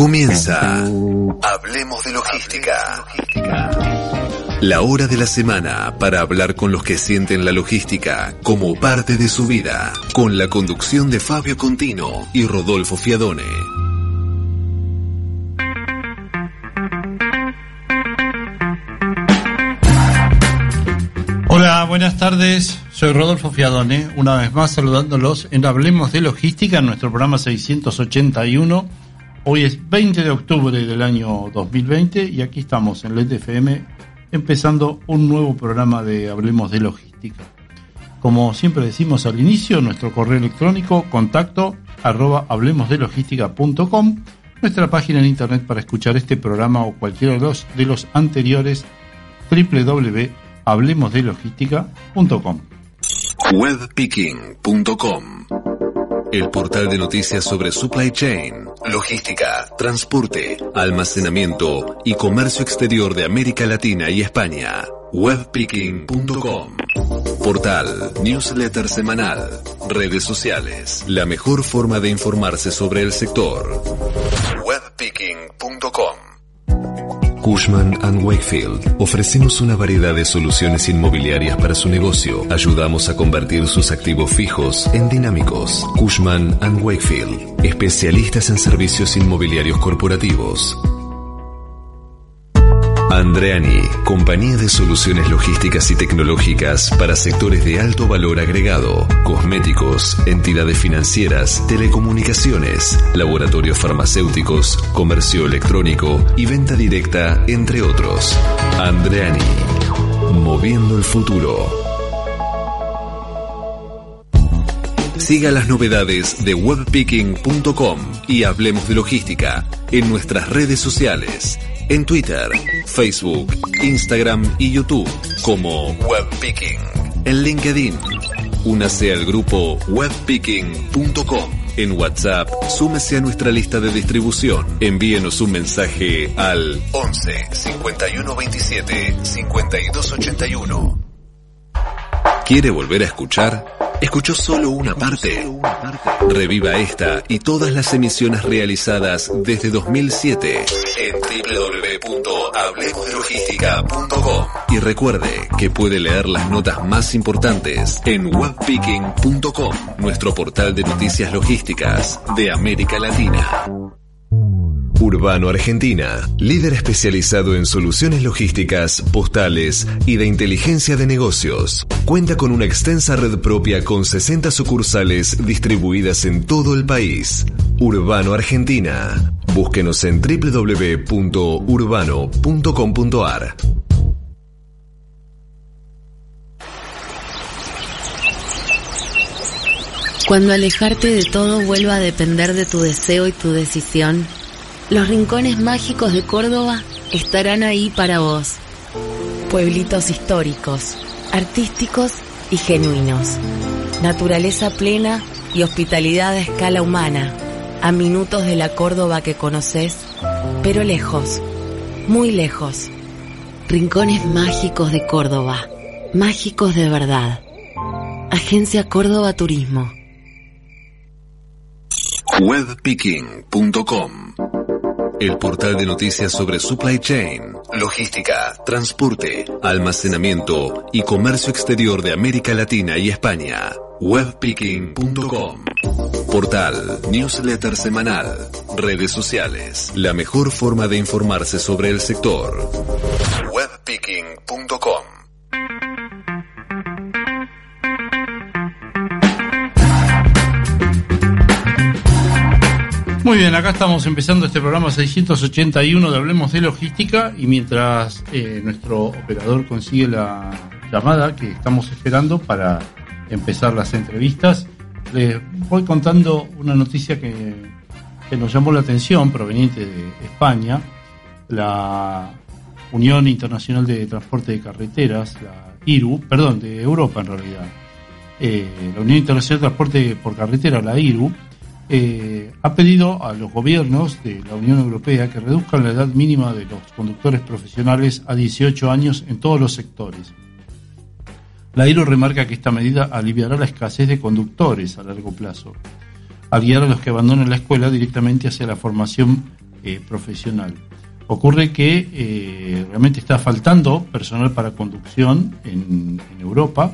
Comienza Hablemos de Logística. La hora de la semana para hablar con los que sienten la logística como parte de su vida, con la conducción de Fabio Contino y Rodolfo Fiadone. Hola, buenas tardes. Soy Rodolfo Fiadone, una vez más saludándolos en Hablemos de Logística, en nuestro programa 681. Hoy es 20 de octubre del año 2020 y aquí estamos en LED FM empezando un nuevo programa de Hablemos de Logística. Como siempre decimos al inicio, nuestro correo electrónico contacto arroba hablemosdelogística.com, nuestra página en internet para escuchar este programa o cualquiera de los, de los anteriores www hablemosdelogística.com. Webpicking.com el portal de noticias sobre supply chain, logística, transporte, almacenamiento y comercio exterior de América Latina y España. Webpicking.com Portal, newsletter semanal, redes sociales, la mejor forma de informarse sobre el sector. Webpicking.com Cushman ⁇ Wakefield. Ofrecemos una variedad de soluciones inmobiliarias para su negocio. Ayudamos a convertir sus activos fijos en dinámicos. Cushman ⁇ Wakefield. Especialistas en servicios inmobiliarios corporativos. Andreani, compañía de soluciones logísticas y tecnológicas para sectores de alto valor agregado, cosméticos, entidades financieras, telecomunicaciones, laboratorios farmacéuticos, comercio electrónico y venta directa, entre otros. Andreani, moviendo el futuro. Siga las novedades de webpicking.com y hablemos de logística en nuestras redes sociales en Twitter, Facebook, Instagram y YouTube como Webpicking. En LinkedIn, únase al grupo webpicking.com. En WhatsApp, súmese a nuestra lista de distribución. Envíenos un mensaje al 11 51 27 52 81. ¿Quiere volver a escuchar? ¿Escuchó solo una parte? Reviva esta y todas las emisiones realizadas desde 2007 en www.hablemosdelogística.com y recuerde que puede leer las notas más importantes en webpicking.com, nuestro portal de noticias logísticas de América Latina. Urbano Argentina, líder especializado en soluciones logísticas, postales y de inteligencia de negocios. Cuenta con una extensa red propia con 60 sucursales distribuidas en todo el país. Urbano Argentina. Búsquenos en www.urbano.com.ar. Cuando alejarte de todo vuelva a depender de tu deseo y tu decisión, los rincones mágicos de Córdoba estarán ahí para vos. Pueblitos históricos, artísticos y genuinos. Naturaleza plena y hospitalidad a escala humana. A minutos de la Córdoba que conoces, pero lejos, muy lejos. Rincones mágicos de Córdoba. Mágicos de verdad. Agencia Córdoba Turismo. Webpicking.com el portal de noticias sobre supply chain, logística, transporte, almacenamiento y comercio exterior de América Latina y España. Webpicking.com Portal, newsletter semanal, redes sociales, la mejor forma de informarse sobre el sector. Webpicking.com Muy bien, acá estamos empezando este programa 681 de Hablemos de Logística y mientras eh, nuestro operador consigue la llamada que estamos esperando para empezar las entrevistas, les voy contando una noticia que, nos llamó la atención proveniente de España, la Unión Internacional de Transporte de Carreteras, la IRU, perdón, de Europa en realidad, eh, la Unión Internacional de Transporte por Carretera, la IRU, eh, ha pedido a los gobiernos de la Unión Europea que reduzcan la edad mínima de los conductores profesionales a 18 años en todos los sectores. La IRO remarca que esta medida aliviará la escasez de conductores a largo plazo, al guiar a los que abandonan la escuela directamente hacia la formación eh, profesional. Ocurre que eh, realmente está faltando personal para conducción en, Europa.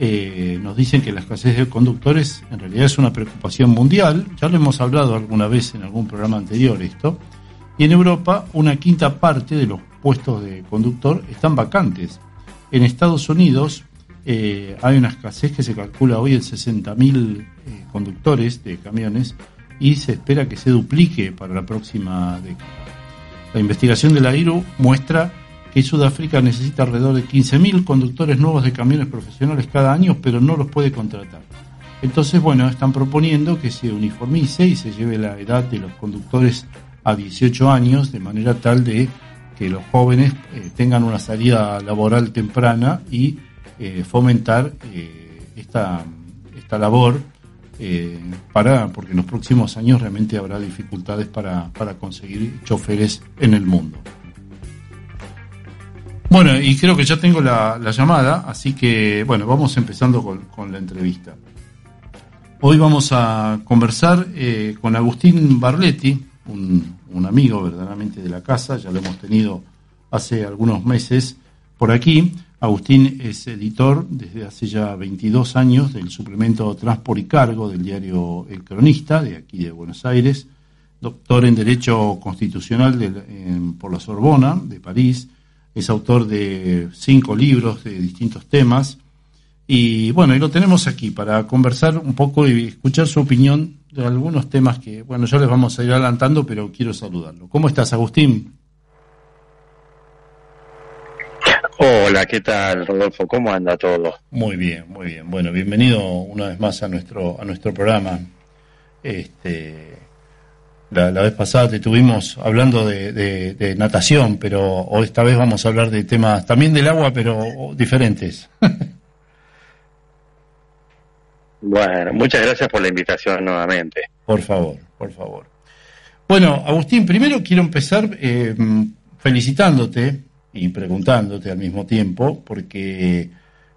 Eh, nos dicen que la escasez de conductores en realidad es una preocupación mundial. Ya lo hemos hablado alguna vez en algún programa anterior esto. Y en Europa una quinta parte de los puestos de conductor están vacantes. En Estados Unidos eh, hay una escasez que se calcula hoy en 60.000 conductores de camiones y se espera que se duplique para la próxima década. La investigación de la IRU muestra que Sudáfrica necesita alrededor de 15.000 conductores nuevos de camiones profesionales cada año, pero no los puede contratar. Entonces, bueno, están proponiendo que se uniformice y se lleve la edad de los conductores a 18 años, de manera tal de que los jóvenes eh, tengan una salida laboral temprana y eh, fomentar eh, esta, esta labor para, porque en los próximos años realmente habrá dificultades para, para conseguir choferes en el mundo. Bueno, y creo que ya tengo la, llamada, así que bueno, vamos empezando con, la entrevista. Hoy vamos a conversar eh, con Agustín Barletti, un, un, amigo verdaderamente de la casa, ya lo hemos tenido hace algunos meses por aquí. Agustín es editor desde hace ya 22 años del suplemento Transport y Cargo del diario El Cronista, de aquí de Buenos Aires, doctor en Derecho Constitucional por la Sorbona de París, es autor de cinco libros de distintos temas. Y bueno, y lo tenemos aquí para conversar un poco y escuchar su opinión de algunos temas que, bueno, ya les vamos a ir adelantando, pero quiero saludarlo. ¿Cómo estás, Agustín? Hola, ¿qué tal, Rodolfo? ¿Cómo anda todo? Muy bien, muy bien. Bueno, bienvenido una vez más a nuestro a nuestro programa. Este, la, vez pasada te tuvimos hablando de, natación, pero hoy esta vez vamos a hablar de temas también del agua, pero diferentes. bueno, muchas gracias por la invitación nuevamente. Por favor, por favor. Bueno, Agustín, primero quiero empezar eh, felicitándote y preguntándote al mismo tiempo, porque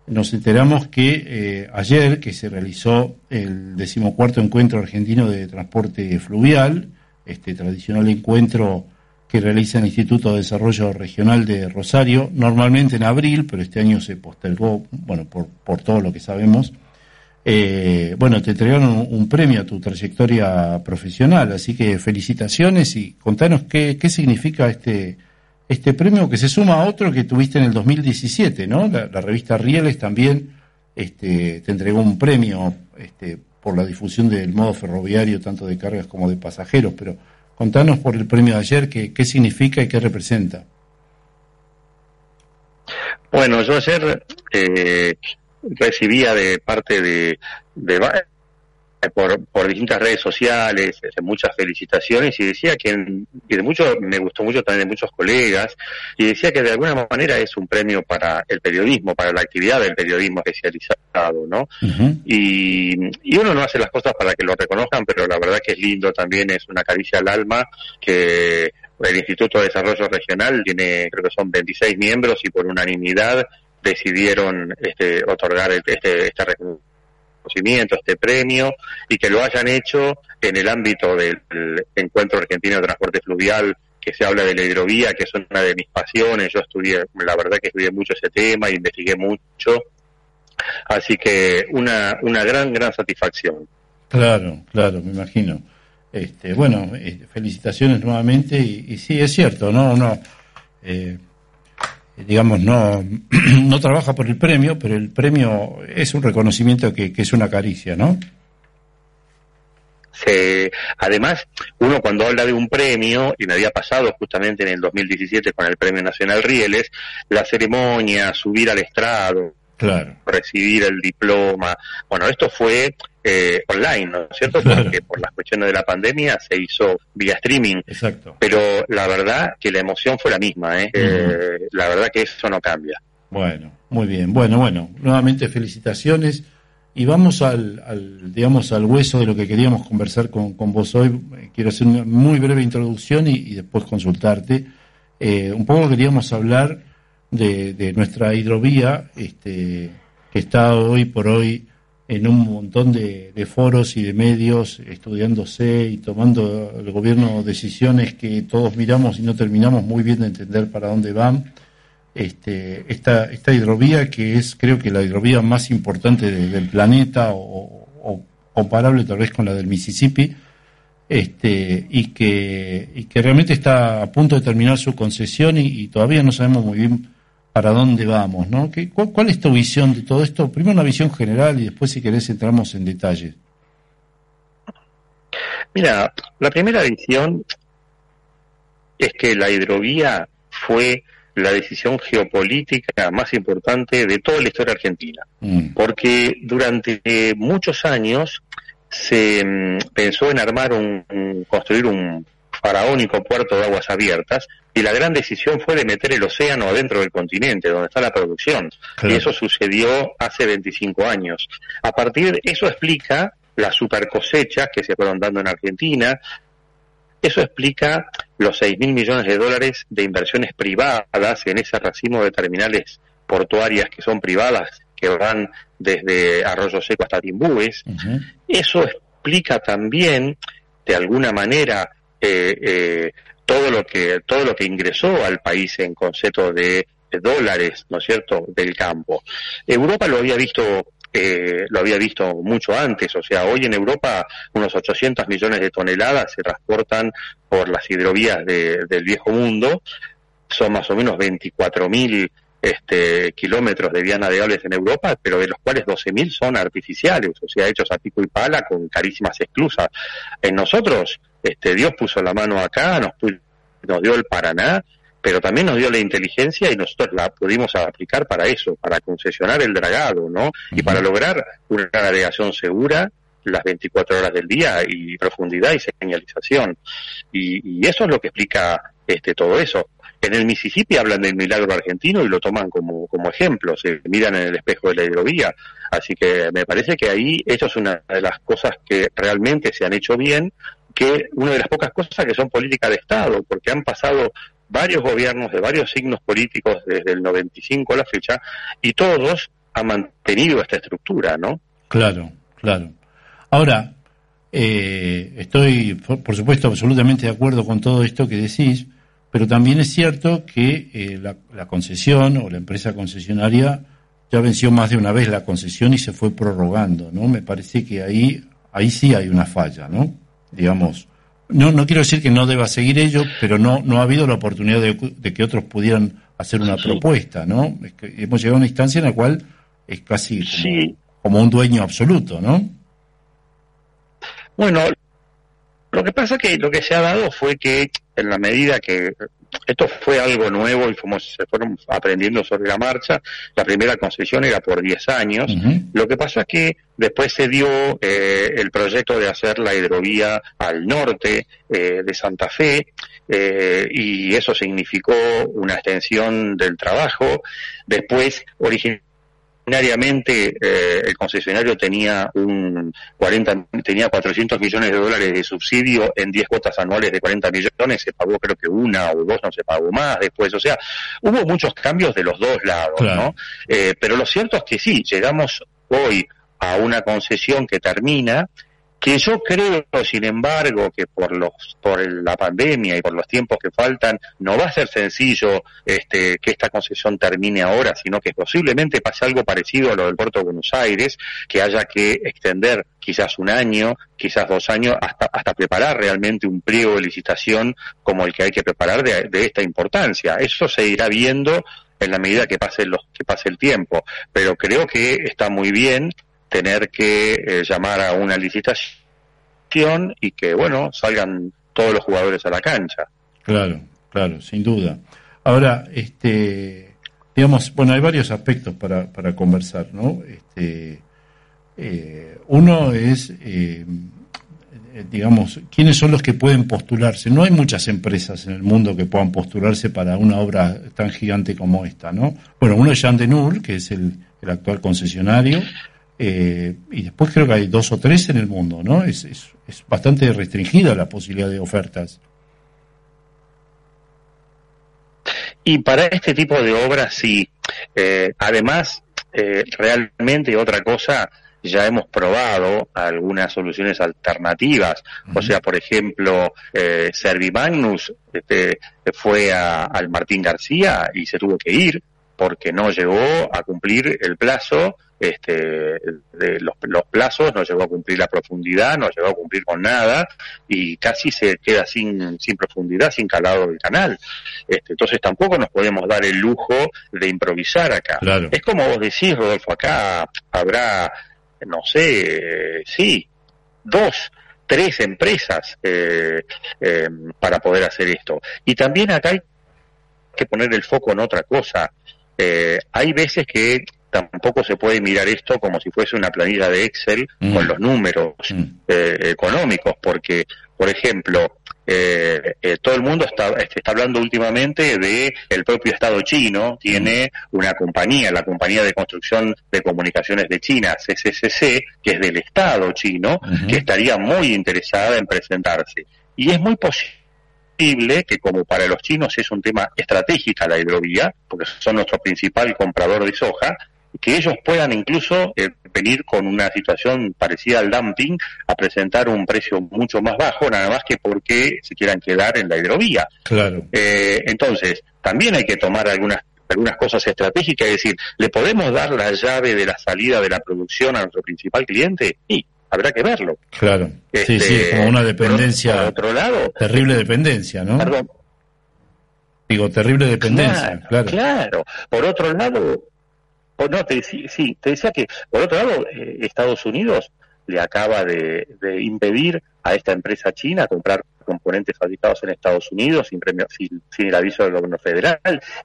nos enteramos que eh, ayer que se realizó el decimocuarto encuentro argentino de transporte fluvial, este tradicional encuentro que realiza el Instituto de Desarrollo Regional de Rosario, normalmente en abril, pero este año se postergó, bueno, por, por todo lo que sabemos. Eh, bueno, te entregaron un premio a tu trayectoria profesional, así que felicitaciones y contanos qué, qué significa este, este premio que se suma a otro que tuviste en el 2017, ¿no? La, revista Rieles también este, te entregó un premio este, por la difusión del modo ferroviario, tanto de cargas como de pasajeros, pero contanos por el premio de ayer, qué, qué significa y qué representa. Bueno, yo ayer eh, recibía de parte de, de por, por distintas redes sociales, este, muchas felicitaciones y decía que, y de mucho, me gustó mucho también de muchos colegas, y decía que de alguna manera es un premio para el periodismo, para la actividad del periodismo especializado, ¿no? y, y uno no hace las cosas para que lo reconozcan, pero la verdad que es lindo también, es una caricia al alma que el Instituto de Desarrollo Regional tiene, creo que son 26 miembros y por unanimidad decidieron este, otorgar este, este reconocimiento conocimiento, este premio, y que lo hayan hecho en el ámbito del Encuentro Argentino de Transporte Fluvial, que se habla de la hidrovía, que es una de mis pasiones. Yo estudié, la verdad que estudié mucho ese tema, investigué mucho. Así que una, una gran, gran satisfacción. Claro, claro, me imagino. Este, bueno, eh, felicitaciones nuevamente y, y, sí, es cierto, no, no. Eh, digamos, no, no trabaja por el premio, pero el premio es un reconocimiento que, es una caricia, ¿no? Sí. Además, uno cuando habla de un premio, y me había pasado justamente en el 2017 con el Premio Nacional Rieles, la ceremonia, subir al estrado, claro. recibir el diploma, bueno, esto fue eh, online, ¿no es cierto? Porque por las cuestiones de la pandemia se hizo vía streaming. Exacto. Pero la verdad que la emoción fue la misma, ¿eh? eh la verdad que eso no cambia. Bueno, muy bien. Bueno, bueno, nuevamente felicitaciones. Y vamos al, digamos, al hueso de lo que queríamos conversar con, con vos hoy. Quiero hacer una muy breve introducción y, después consultarte. Eh, un poco queríamos hablar de, de nuestra hidrovía, este, que está hoy por hoy en un montón de, foros y de medios, estudiándose y tomando el gobierno decisiones que todos miramos y no terminamos muy bien de entender para dónde van. Este, esta, esta hidrovía que es creo que la hidrovía más importante del planeta o, comparable tal vez con la del Mississippi, este, y, que, y que realmente está a punto de terminar su concesión y todavía no sabemos muy bien para dónde vamos, ¿no? ¿Qué, cuál, es tu visión de todo esto? Primero una visión general y después, si querés, entramos en detalle. Mira, la primera visión es que la hidrovía fue la decisión geopolítica más importante de toda la historia argentina, mm. porque durante muchos años se mm, pensó en armar un construir un faraónico puerto de aguas abiertas y la gran decisión fue de meter el océano adentro del continente, donde está la producción. Y eso sucedió hace 25 años. A partir de eso explica las super cosechas que se fueron dando en Argentina. Eso explica los 6 mil millones de dólares de inversiones privadas en ese racimo de terminales portuarias que son privadas, que van desde Arroyo Seco hasta Timbúes. Eso explica también, de alguna manera, eh, eh, todo lo que todo lo que ingresó al país en concepto de, dólares, ¿no es cierto?, del campo. Europa lo había visto eh, lo había visto mucho antes, o sea, hoy en Europa unos 800 millones de toneladas se transportan por las hidrovías del viejo mundo, son más o menos 24 mil este, kilómetros de vías navegables en Europa, pero de los cuales 12.000 son artificiales, o sea, hechos a pico y pala con carísimas esclusas. En nosotros, este, Dios puso la mano acá, nos, nos dio el Paraná, pero también nos dio la inteligencia y nosotros la pudimos aplicar para eso, para concesionar el dragado, ¿no? Y para lograr una navegación segura las 24 horas del día y profundidad y señalización. Y, y eso es lo que explica este todo eso. En el Mississippi hablan del milagro argentino y lo toman como, como ejemplo, se miran en el espejo de la hidrovía. Así que me parece que ahí esto es una de las cosas que realmente se han hecho bien, que una de las pocas cosas que son política de Estado, porque han pasado varios gobiernos de varios signos políticos desde el 95 a la fecha y todos han mantenido esta estructura, ¿no? Claro, claro. Ahora, eh, estoy, por supuesto, absolutamente de acuerdo con todo esto que decís, pero también es cierto que eh, la, concesión o la empresa concesionaria ya venció más de una vez la concesión y se fue prorrogando, ¿no? Me parece que ahí, ahí sí hay una falla, ¿no? Digamos, no, no quiero decir que no deba seguir ello, pero no, no ha habido la oportunidad de, que otros pudieran hacer una propuesta, ¿no? hemos llegado a una instancia en la cual es casi como, un dueño absoluto, ¿no? Bueno, lo que pasa que lo que se ha dado fue que en la medida que esto fue algo nuevo y fuimos, se fueron aprendiendo sobre la marcha, la primera concesión era por 10 años, lo que pasa es que después se dio eh, el proyecto de hacer la hidrovía al norte eh, de Santa Fe, eh, y eso significó una extensión del trabajo. Después, originalmente, Ordinariamente eh, el concesionario tenía un 40 tenía 400 millones de dólares de subsidio en 10 cuotas anuales de 40 millones, se pagó creo que una o dos, no se pagó más después, o sea, hubo muchos cambios de los dos lados, ¿no? Eh, pero lo cierto es que sí, llegamos hoy a una concesión que termina que yo creo, sin embargo, que por los por la pandemia y por los tiempos que faltan, no va a ser sencillo este, que esta concesión termine ahora, sino que posiblemente pase algo parecido a lo del puerto de Buenos Aires, que haya que extender quizás un año, quizás dos años, hasta, hasta preparar realmente un pliego de licitación como el que hay que preparar de, esta importancia. Eso se irá viendo en la medida que pase, los, que pase el tiempo, pero creo que está muy bien tener que eh, llamar a una licitación y que, bueno, salgan todos los jugadores a la cancha. Claro, claro, sin duda. Ahora, este, digamos, bueno, hay varios aspectos para, para conversar, ¿no? Este, eh, uno es, eh, digamos, quiénes son los que pueden postularse. No hay muchas empresas en el mundo que puedan postularse para una obra tan gigante como esta, ¿no? Bueno, uno es Jean Denur, que es el, el actual concesionario, eh, y después creo que hay dos o tres en el mundo, ¿no? Es, es, bastante restringida la posibilidad de ofertas. Y para este tipo de obras, sí. Eh, además, eh, realmente otra cosa, ya hemos probado algunas soluciones alternativas. O sea, por ejemplo, eh, Servimagnus este, fue a, al Martín García y se tuvo que ir porque no llegó a cumplir el plazo este, de los, los, plazos, no llegó a cumplir la profundidad, no llegó a cumplir con nada y casi se queda sin, sin profundidad, sin calado del canal. Este, entonces tampoco nos podemos dar el lujo de improvisar acá. Es como vos decís, Rodolfo, acá habrá, no sé, sí, dos, tres empresas eh, eh, para poder hacer esto. Y también acá hay que poner el foco en otra cosa. Eh, hay veces que tampoco se puede mirar esto como si fuese una planilla de Excel mm. con los números mm. eh, económicos, porque, por ejemplo, eh, eh, todo el mundo está, este, está hablando últimamente de el propio Estado chino, tiene mm. una compañía, la compañía de construcción de comunicaciones de China, CCCC, que es del Estado chino, que estaría muy interesada en presentarse. Y es muy posible que como para los chinos es un tema estratégico la hidrovía, porque son nuestro principal comprador de soja, que ellos puedan incluso eh, venir con una situación parecida al dumping a presentar un precio mucho más bajo, nada más que porque se quieran quedar en la hidrovía. Claro. Eh, entonces, también hay que tomar algunas algunas cosas estratégicas, es decir, ¿le podemos dar la llave de la salida de la producción a nuestro principal cliente? Sí, habrá que verlo. Claro. sí, sí, este, como una dependencia. Por, otro lado. Terrible dependencia, ¿no? Perdón. Digo, terrible dependencia, claro. Claro. Por otro lado, no, te, sí, sí, te decía que, por otro lado, eh, Estados Unidos le acaba de, impedir a esta empresa china comprar componentes fabricados en Estados Unidos sin, sin, el aviso del gobierno federal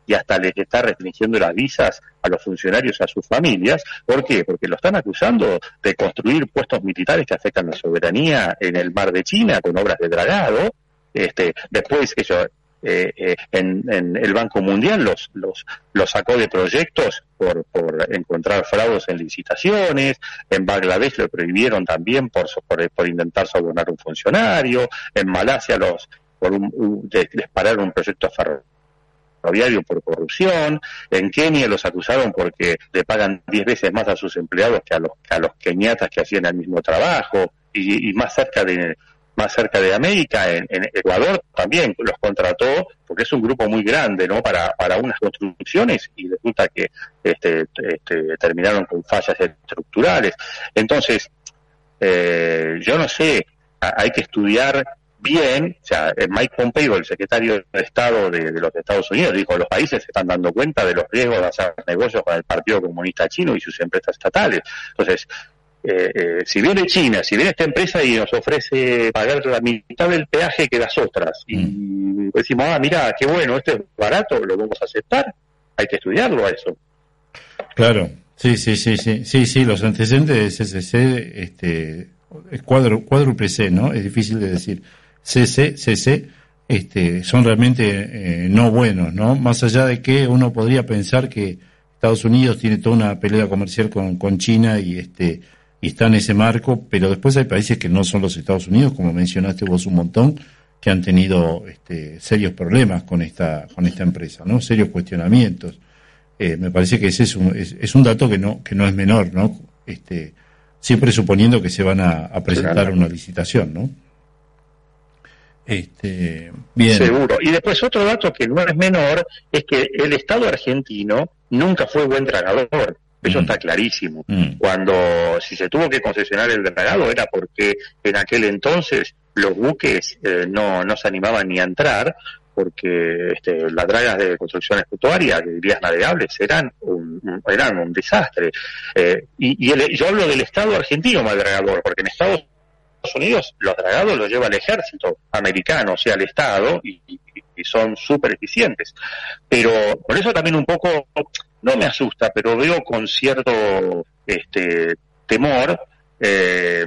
y hasta les está restringiendo las visas a los funcionarios a sus familias. ¿Por qué? Porque lo están acusando de construir puestos militares que afectan la soberanía en el mar de China con obras de dragado. Este, después, ellos, eh, eh, en, el Banco Mundial los, los, sacó de proyectos por, por encontrar fraudes en licitaciones, en Bangladesh lo prohibieron también por, por, intentar sobornar un funcionario, en Malasia los por un, un, un proyecto ferroviario por corrupción. En Kenia los acusaron porque le pagan 10 veces más a sus empleados que a los, que a los keniatas que hacían el mismo trabajo. Y, y más cerca de, más cerca de América, en, Ecuador también los contrató, porque es un grupo muy grande, ¿no? Para, para unas construcciones y resulta que este, este, terminaron con fallas estructurales. Entonces, eh, yo no sé, hay que estudiar bien, o sea, Mike Pompeo, el secretario de Estado de, los Estados Unidos, dijo, los países se están dando cuenta de los riesgos de hacer negocios con el Partido Comunista Chino y sus empresas estatales. Entonces, eh, eh, si viene China, si viene esta empresa y nos ofrece pagar la mitad del peaje que las otras, y mm. decimos, ah, mira, qué bueno, esto es barato, lo vamos a aceptar, hay que estudiarlo a eso. Claro, sí, sí, sí, sí, sí, sí, los antecedentes de CCC, este, es cuádruple C, ¿no? Es difícil de decir. CC, CC, este, son realmente eh, no buenos, ¿no? Más allá de que uno podría pensar que Estados Unidos tiene toda una pelea comercial con, con China y este y está en ese marco, pero después hay países que no son los Estados Unidos, como mencionaste vos un montón, que han tenido este, serios problemas con esta, con esta empresa, ¿no? Serios cuestionamientos. Eh, me parece que ese es un, es, un dato que no, que no es menor, ¿no? Este, siempre suponiendo que se van a, presentar una licitación, ¿no? Este, bien. Seguro. Y después otro dato que no es menor es que el Estado argentino nunca fue buen tragador. Eso mm. está clarísimo. Mm. Cuando, si se tuvo que concesionar el dragado era porque en aquel entonces los buques eh, no, no se animaban ni a entrar porque este, las dragas de construcción estuaria, de vías navegables, eran un, eran un desastre. Eh, y, y yo hablo del Estado argentino más dragador, porque en Estados Unidos los dragados los lleva el ejército americano, o sea, el Estado, y, y son súper eficientes. Pero por eso también un poco no me asusta, pero veo con cierto este, temor eh,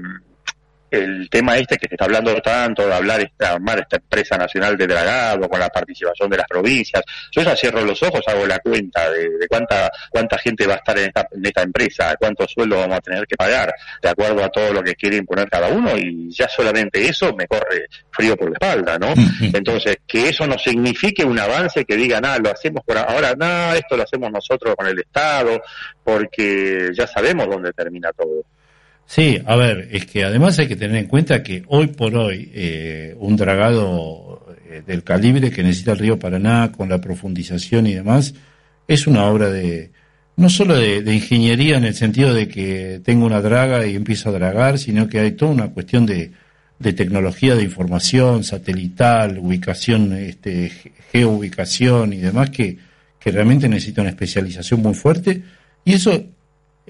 el tema este que se está hablando tanto de hablar de armar esta empresa nacional de dragado con la participación de las provincias. Yo ya cierro los ojos, hago la cuenta de, cuánta cuánta gente va a estar en esta, en esta empresa, cuánto sueldo vamos a tener que pagar, de acuerdo a todo lo que quiere imponer cada uno, y ya solamente eso me corre frío por la espalda, ¿no? Entonces, que eso no signifique un avance que diga, nada, lo hacemos por ahora, nada, esto lo hacemos nosotros con el Estado, porque ya sabemos dónde termina todo. Sí, a ver, es que además hay que tener en cuenta que hoy por hoy eh, un dragado eh, del calibre que necesita el río Paraná con la profundización y demás es una obra de no solo de, ingeniería en el sentido de que tengo una draga y empiezo a dragar, sino que hay toda una cuestión de, de tecnología de información satelital, ubicación, este, geoubicación y demás que, que realmente necesita una especialización muy fuerte. Y eso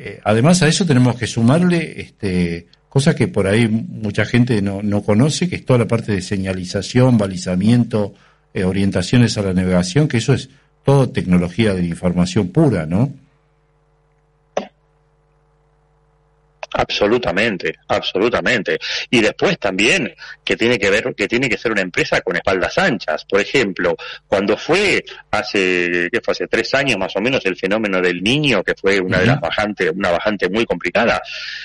eh, además a eso tenemos que sumarle este, cosas que por ahí mucha gente no, no conoce, que es toda la parte de señalización, balizamiento, eh, orientaciones a la navegación, que eso es todo tecnología de información pura, ¿no? Absolutamente, absolutamente. Y después también que tiene que ver, que tiene que ser una empresa con espaldas anchas. Por ejemplo, cuando fue hace, ¿qué fue? Hace tres años más o menos el fenómeno del niño, que fue una de las bajantes, una bajante muy complicada,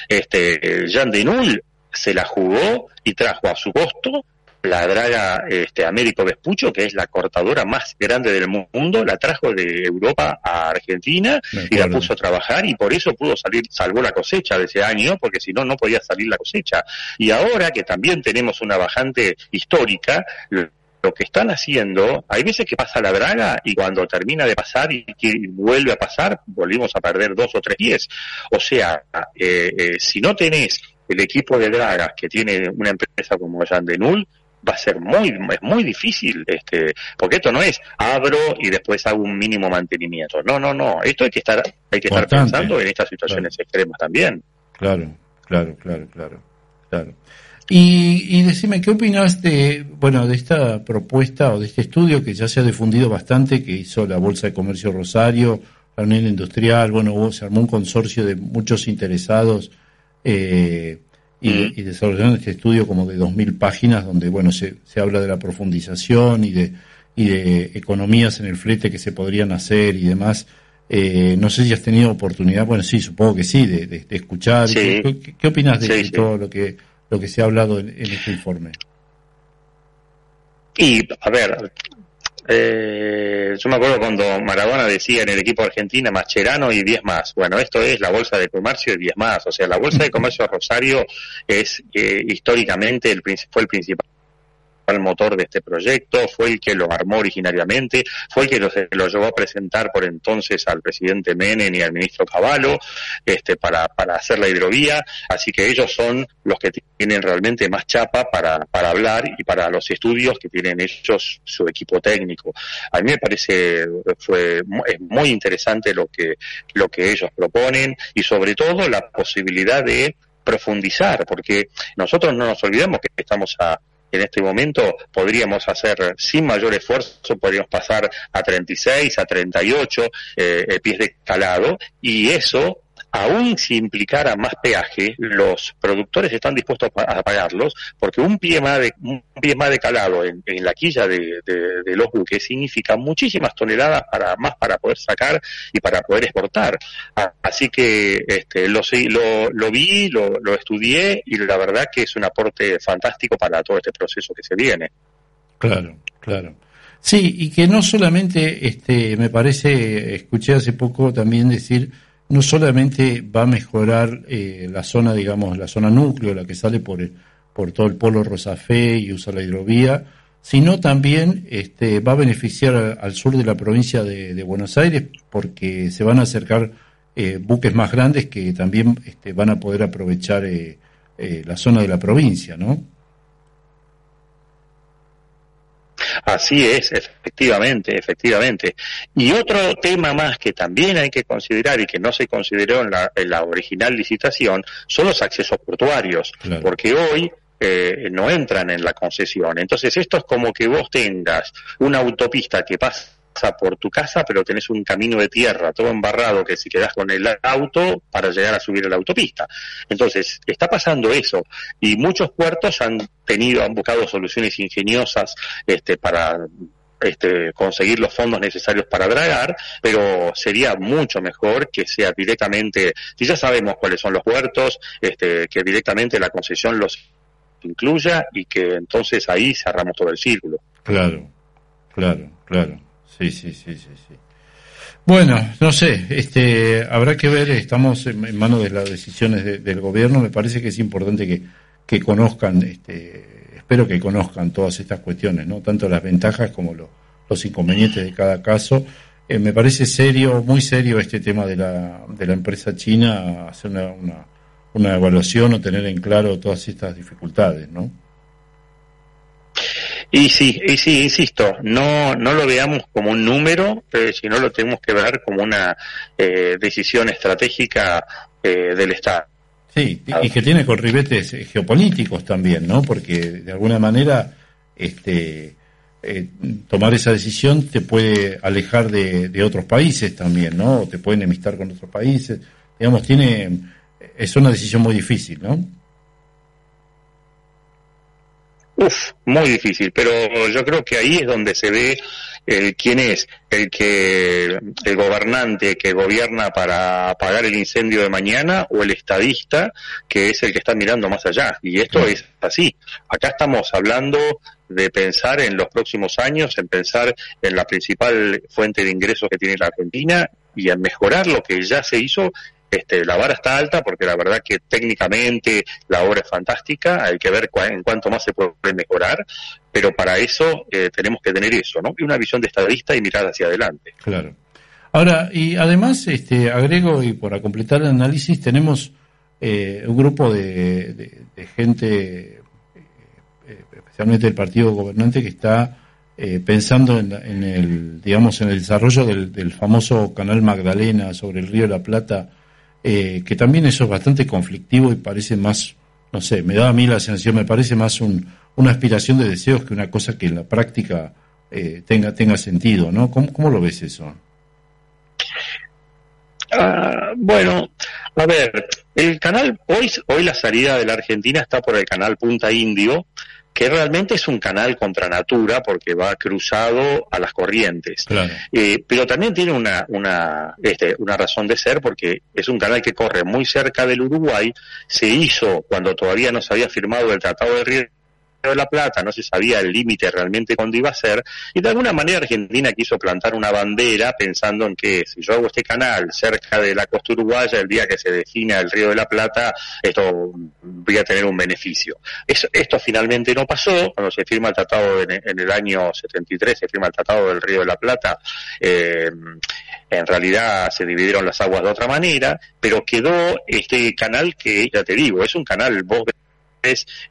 este, Jean Denul se la jugó y trajo a su costo la draga este, Américo Vespucho, que es la cortadora más grande del mundo, la trajo de Europa a Argentina y la puso a trabajar y por eso pudo salir, salvó la cosecha de ese año, porque si no, no podía salir la cosecha. Y ahora que también tenemos una bajante histórica, lo que están haciendo, hay veces que pasa la draga y cuando termina de pasar y, vuelve a pasar, volvimos a perder dos o tres pies. O sea, eh, eh, si no tenés el equipo de dragas que tiene una empresa como Jean Denul, va a ser muy, es muy difícil, este, porque esto no es abro y después hago un mínimo mantenimiento. No, no, no. Esto hay que estar, hay que estar pensando en estas situaciones extremas también. Claro, claro, claro, claro, claro. Y, y decime, ¿qué opinas de, bueno, de esta propuesta o de este estudio que ya se ha difundido bastante, que hizo la Bolsa de Comercio Rosario, la Unión Industrial, bueno, se armó un consorcio de muchos interesados eh, y, desarrollando este estudio como de 2.000 páginas donde bueno se, se habla de la profundización y de, y de economías en el flete que se podrían hacer y demás. Eh, no sé si has tenido oportunidad, bueno, sí, supongo que sí, de, escuchar. ¿Qué, qué, opinas de todo lo que, lo que se ha hablado en este informe? Y, a ver, eh, yo me acuerdo cuando Maradona decía en el equipo Argentina Mascherano y 10 más. Bueno, esto es la Bolsa de Comercio y 10 más. O sea, la Bolsa de Comercio Rosario es eh, históricamente el, fue el principal el motor de este proyecto, fue el que lo armó originariamente, fue el que lo, llevó a presentar por entonces al presidente Menem y al ministro Cavallo este, para, para hacer la hidrovía, así que ellos son los que tienen realmente más chapa para, para hablar y para los estudios que tienen ellos su equipo técnico. A mí me parece fue es muy interesante lo que, lo que ellos proponen y sobre todo la posibilidad de profundizar, porque nosotros no nos olvidemos que estamos a en este momento podríamos hacer sin mayor esfuerzo, podríamos pasar a 36, a 38 eh, eh, pies de calado y eso aún si implicara más peaje, los productores están dispuestos a pagarlos, porque un pie más de, un pie más de calado en, la quilla de, los buques significa muchísimas toneladas para más para poder sacar y para poder exportar. Así que este, lo, lo, lo vi, lo, estudié y la verdad que es un aporte fantástico para todo este proceso que se viene. Claro, claro. Sí, y que no solamente, este, me parece, escuché hace poco también decir, no solamente va a mejorar eh, la zona, digamos, la zona núcleo, la que sale por, por todo el polo Rosafé y usa la hidrovía, sino también este, va a beneficiar al, sur de la provincia de, Buenos Aires porque se van a acercar eh, buques más grandes que también este, van a poder aprovechar eh, la zona de la provincia, ¿no? Así es, efectivamente, efectivamente. Y otro tema más que también hay que considerar y que no se consideró en la, original licitación son los accesos portuarios, porque hoy eh, no entran en la concesión. Entonces esto es como que vos tengas una autopista que pasa por tu casa, pero tenés un camino de tierra todo embarrado que si quedas con el auto para llegar a subir a la autopista. Entonces, está pasando eso y muchos puertos han tenido, han buscado soluciones ingeniosas este, para este, conseguir los fondos necesarios para dragar, pero sería mucho mejor que sea directamente, si ya sabemos cuáles son los puertos, este, que directamente la concesión los incluya y que entonces ahí cerramos todo el círculo. Claro, claro, claro. Sí, sí, sí, sí, sí. Bueno, no sé, este, habrá que ver, estamos en, manos de las decisiones del gobierno, me parece que es importante que, que conozcan, este, espero que conozcan todas estas cuestiones, ¿no? Tanto las ventajas como los inconvenientes de cada caso. Eh, me parece serio, muy serio este tema de la, de la empresa china, hacer una, una, una evaluación o tener en claro todas estas dificultades, ¿no? Y sí, y sí, insisto, no, no lo veamos como un número, eh, sino lo tenemos que ver como una eh, decisión estratégica eh, del Estado. Sí, y que tiene corribetes geopolíticos también, ¿no? Porque de alguna manera, este, tomar esa decisión te puede alejar de, de, otros países también, ¿no? O te puede enemistar con otros países. Digamos, tiene, es una decisión muy difícil, ¿no? Uf, muy difícil, pero yo creo que ahí es donde se ve el quién es, el que el gobernante que gobierna para apagar el incendio de mañana o el estadista que es el que está mirando más allá. Y esto es así. Acá estamos hablando de pensar en los próximos años, en pensar en la principal fuente de ingresos que tiene la Argentina y en mejorar lo que ya se hizo este, la vara está alta porque la verdad que técnicamente la obra es fantástica, hay que ver en cuánto más se puede mejorar, pero para eso eh, tenemos que tener eso, ¿no? Y una visión de estadista y mirar hacia adelante. Claro. Ahora, y además, este, agrego, y para completar el análisis, tenemos eh, un grupo de, gente, eh, especialmente del partido gobernante, que está pensando en, el, digamos, en el desarrollo del, del famoso canal Magdalena sobre el río la Plata, eh, que también eso es bastante conflictivo y parece más, no sé, me da a mí la sensación, me parece más un, una aspiración de deseos que una cosa que en la práctica eh, tenga, tenga sentido, ¿no? ¿Cómo, cómo lo ves eso? Ah, bueno, a ver, el canal, hoy, hoy la salida de la Argentina está por el canal Punta Indio, que realmente es un canal contra natura porque va cruzado a las corrientes. Eh, pero también tiene una, una, este, una razón de ser porque es un canal que corre muy cerca del Uruguay, se hizo cuando todavía no se había firmado el Tratado de Río de la Plata, no se sabía el límite realmente cuándo iba a ser, y de alguna manera Argentina quiso plantar una bandera pensando en que si yo hago este canal cerca de la costa uruguaya, el día que se defina el Río de la Plata, esto voy a tener un beneficio. esto finalmente no pasó, cuando se firma el tratado en, el año 73, se firma el tratado del Río de la Plata, eh, en realidad se dividieron las aguas de otra manera, pero quedó este canal que, ya te digo, es un canal, vos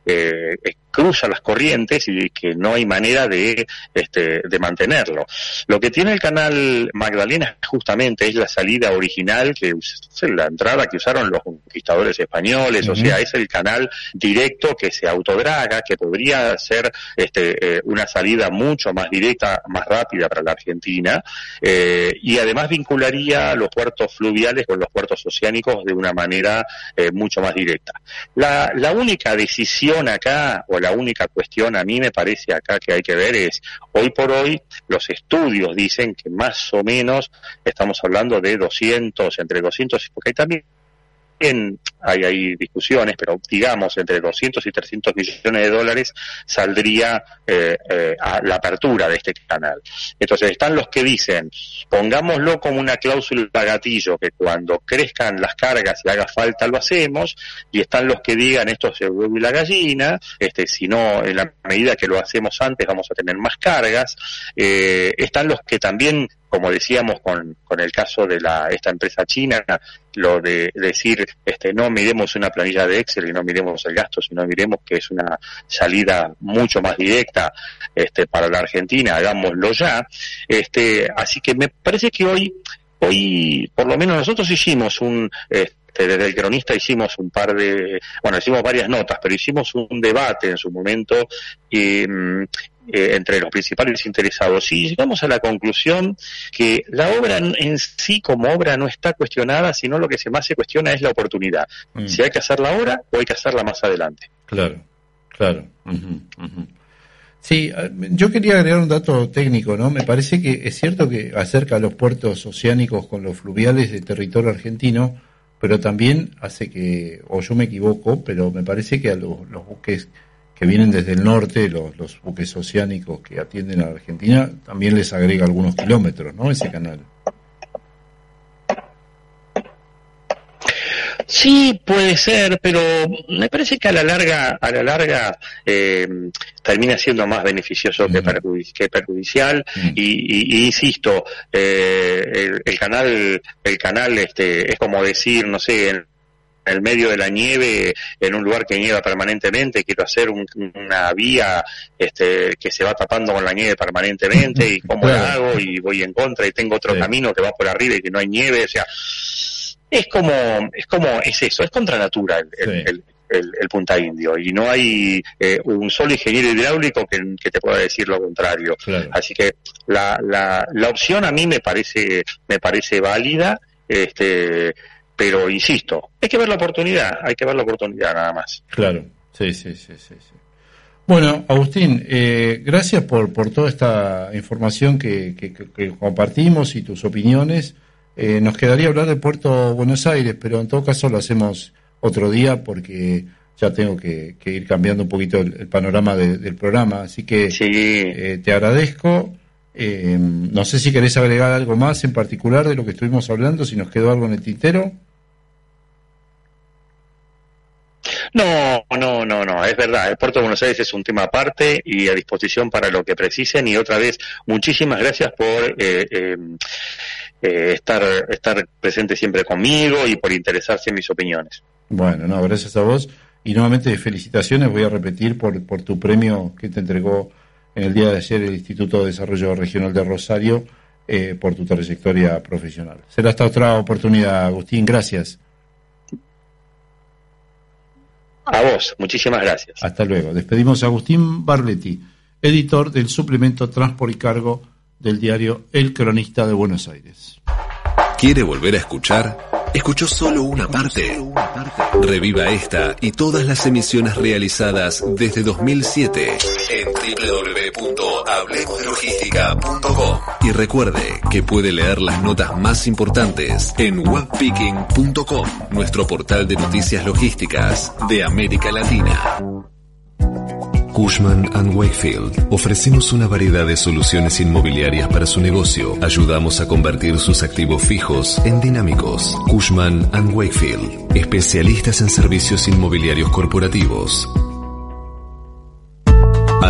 eh, cruza las corrientes y que no hay manera de, este, de mantenerlo. Lo que tiene el canal Magdalena justamente es la salida original, que la entrada que usaron los conquistadores españoles, o sea, es el canal directo que se autodraga, que podría ser este, eh, una salida mucho más directa, más rápida para la Argentina, eh, y además vincularía los puertos fluviales con los puertos oceánicos de una manera eh, mucho más directa. La, la única decisión acá, o la única cuestión a mí me parece acá que hay que ver es, hoy por hoy los estudios dicen que más o menos estamos hablando de 200, entre 200, porque hay también hay, hay discusiones, pero digamos entre 200 y 300 millones de dólares saldría eh, eh, la apertura de este canal. Entonces están los que dicen, pongámoslo como una cláusula gatillo, que cuando crezcan las cargas y haga falta lo hacemos, y están los que digan esto se y la gallina, este, si no, en la medida que lo hacemos antes vamos a tener más cargas, eh, están los que también como decíamos con, con el caso de la, esta empresa china, lo de decir, este, no miremos una planilla de Excel y no miremos el gasto, sino miremos que es una salida mucho más directa este, para la Argentina, hagámoslo ya. Este, así que me parece que hoy, hoy, por lo menos nosotros hicimos un, este, desde el cronista hicimos un par de, bueno, hicimos varias notas, pero hicimos un debate en su momento y, mm, eh, entre los principales interesados y llegamos a la conclusión que la obra en sí como obra no está cuestionada, sino lo que se más se cuestiona es la oportunidad. Mm. Si hay que hacerla ahora o hay que hacerla más adelante. Claro, claro. Sí, eh, yo quería agregar un dato técnico, ¿no? Me parece que es cierto que acerca a los puertos oceánicos con los fluviales de territorio argentino, pero también hace que, o yo me equivoco, pero me parece que a los, buques que vienen desde el norte, los, los buques oceánicos que atienden a Argentina, también les agrega algunos kilómetros, ¿no? Ese canal. Sí, puede ser, pero me parece que a la larga, a la larga eh, termina siendo más beneficioso que, perjudicial. y, insisto, eh, el, canal, el canal, este, es como decir, no sé, en el medio de la nieve, en un lugar que nieva permanentemente, quiero hacer una vía este, que se va tapando con la nieve permanentemente y cómo la hago y voy en contra y tengo otro camino que va por arriba y que no hay nieve, o sea, es como, es como, es eso, es contra natura el, el, Punta Indio y no hay eh, un solo ingeniero hidráulico que, te pueda decir lo contrario. Así que la, la, la opción a mí me parece, me parece válida, este, pero insisto, hay que ver la oportunidad, hay que ver la oportunidad nada más. Claro, sí, sí, sí, sí. Bueno, Agustín, eh, gracias por, por toda esta información que, que compartimos y tus opiniones. Eh, nos quedaría hablar de Puerto Buenos Aires, pero en todo caso lo hacemos otro día porque ya tengo que, ir cambiando un poquito el, panorama del programa. Así que eh, te agradezco. Eh, no sé si querés agregar algo más en particular de lo que estuvimos hablando, si nos quedó algo en el tintero. No, no, no, no, es verdad. El Puerto de Buenos Aires es un tema aparte y a disposición para lo que precisen. Y otra vez, muchísimas gracias por eh, eh, estar, estar presente siempre conmigo y por interesarse en mis opiniones. Bueno, no, gracias a vos. Y nuevamente felicitaciones, voy a repetir por, por tu premio que te entregó en el día de ayer el Instituto de Desarrollo Regional de Rosario eh, por tu trayectoria profesional. Será hasta otra oportunidad, Agustín. Gracias. A vos, muchísimas gracias. Hasta luego. Despedimos a Agustín Barletti, editor del suplemento Transport y Cargo del diario El Cronista de Buenos Aires. ¿Quiere volver a escuchar? ¿Escuchó solo una parte? Reviva esta y todas las emisiones realizadas desde 2007 en www.hablemosdelogística.com y recuerde que puede leer las notas más importantes en webpicking.com, nuestro portal de noticias logísticas de América Latina. Cushman ⁇ Wakefield. Ofrecemos una variedad de soluciones inmobiliarias para su negocio. Ayudamos a convertir sus activos fijos en dinámicos. Cushman ⁇ Wakefield. Especialistas en servicios inmobiliarios corporativos.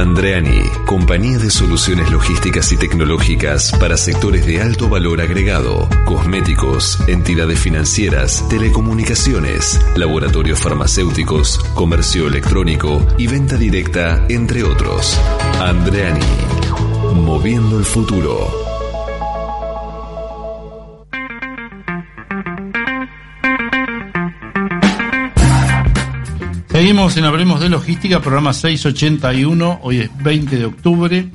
Andreani, compañía de soluciones logísticas y tecnológicas para sectores de alto valor agregado, cosméticos, entidades financieras, telecomunicaciones, laboratorios farmacéuticos, comercio electrónico y venta directa, entre otros. Andreani, moviendo el futuro. Seguimos en Hablemos de Logística, programa 681, hoy es 20 de octubre.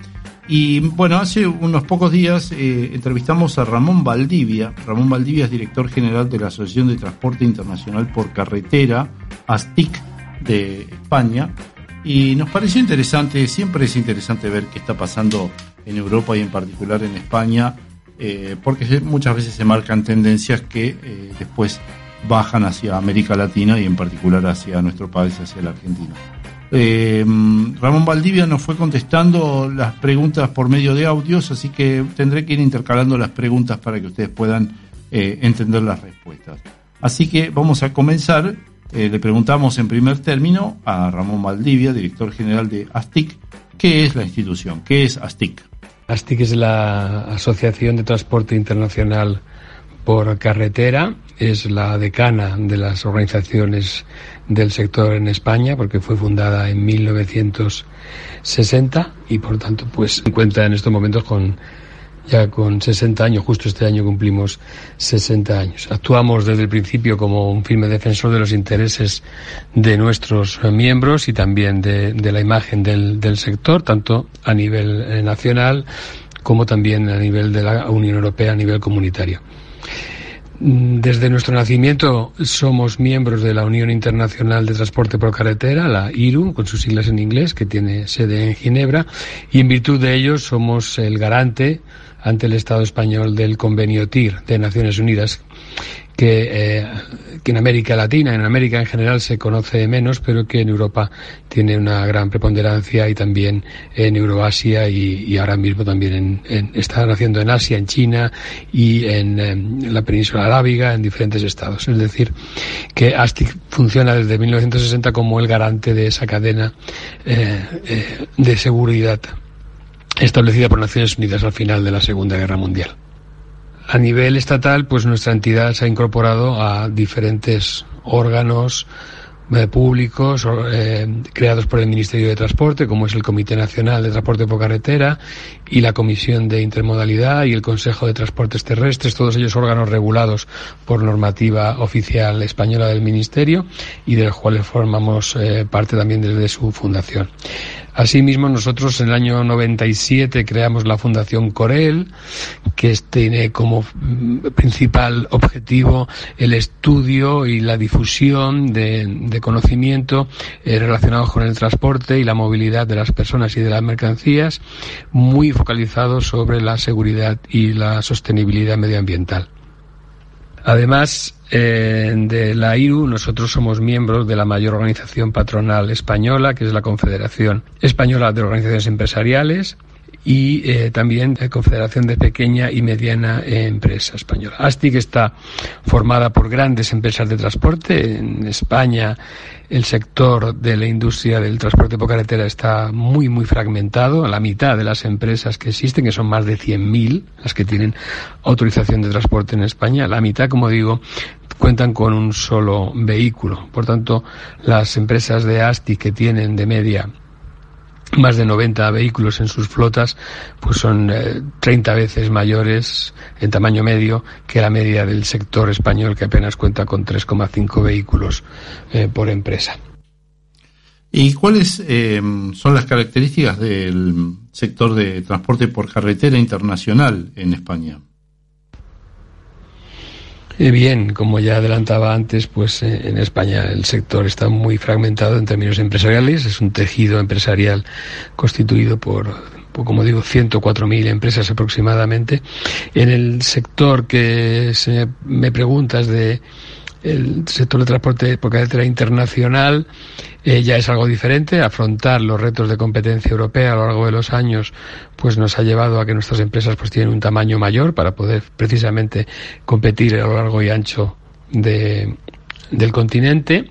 Y bueno, hace unos pocos días eh, entrevistamos a Ramón Valdivia. Ramón Valdivia es director general de la Asociación de Transporte Internacional por Carretera, ASTIC, de España. Y nos pareció interesante, siempre es interesante ver qué está pasando en Europa y en particular en España, eh, porque muchas veces se marcan tendencias que eh, después bajan hacia América Latina y en particular hacia nuestro país, hacia la Argentina. Eh, Ramón Valdivia nos fue contestando las preguntas por medio de audios, así que tendré que ir intercalando las preguntas para que ustedes puedan eh, entender las respuestas. Así que vamos a comenzar. Eh, le preguntamos en primer término a Ramón Valdivia, director general de ASTIC, ¿qué es la institución? ¿Qué es ASTIC? ASTIC es la Asociación de Transporte Internacional por Carretera es la decana de las organizaciones del sector en España porque fue fundada en 1960 y por tanto pues se encuentra en estos momentos con ya con 60 años, justo este año cumplimos 60 años. Actuamos desde el principio como un firme defensor de los intereses de nuestros miembros y también de, de la imagen del, del sector, tanto a nivel eh, nacional como también a nivel de la Unión Europea, a nivel comunitario. Desde nuestro nacimiento somos miembros de la Unión Internacional de Transporte por Carretera, la IRU, con sus siglas en inglés, que tiene sede en Ginebra, y en virtud de ello somos el garante ante el Estado español del convenio TIR de Naciones Unidas, que, eh, que, en América Latina, en América en general se conoce menos, pero que en Europa tiene una gran preponderancia y también en Euroasia y, ahora mismo también en, están haciendo en Asia, en China y en, la península arábiga, en diferentes estados. Es decir, que ASTIC funciona desde 1960 como el garante de esa cadena eh, eh, de seguridad establecida por Naciones Unidas al final de la Segunda Guerra Mundial. A nivel estatal, pues nuestra entidad se ha incorporado a diferentes órganos eh, públicos eh, creados por el Ministerio de Transporte, como es el Comité Nacional de Transporte por Carretera y la Comisión de Intermodalidad y el Consejo de Transportes Terrestres, todos ellos órganos regulados por normativa oficial española del Ministerio y de los cuales formamos eh, parte también desde su fundación. Asimismo, nosotros en el año 97 creamos la Fundación Corel, que tiene como mm, principal objetivo el estudio y la difusión de, conocimiento eh, relacionados con el transporte y la movilidad de las personas y de las mercancías, muy focalizado sobre la seguridad y la sostenibilidad medioambiental. Además eh, de la IRU, nosotros somos miembros de la mayor organización patronal española, que es la Confederación Española de Organizaciones Empresariales, y eh, también la Confederación de Pequeña y Mediana Empresa Española. ASTIC está formada por grandes empresas de transporte. En España el sector de la industria del transporte por carretera está muy, muy fragmentado. La mitad de las empresas que existen, que son más de 100.000 las que tienen autorización de transporte en España, la mitad, como digo, cuentan con un solo vehículo. Por tanto, las empresas de ASTIC que tienen de media más de 90 vehículos en sus flotas, pues son 30 eh, veces mayores en tamaño medio que la media del sector español, que apenas cuenta con 3,5 vehículos eh, por empresa. ¿Y cuáles eh, son las características del sector de transporte por carretera internacional en España? Eh, bien, como ya adelantaba antes, pues eh, en España el sector está muy fragmentado en términos empresariales. Es un tejido empresarial constituido por, como digo, 104.000 empresas aproximadamente. En el sector que se me preguntas de el sector de transporte por carretera internacional eh, ya es algo diferente. Afrontar los retos de competencia europea a lo largo de los años, pues nos ha llevado a que nuestras empresas pues tienen un tamaño mayor para poder precisamente competir a lo largo y ancho de, del continente.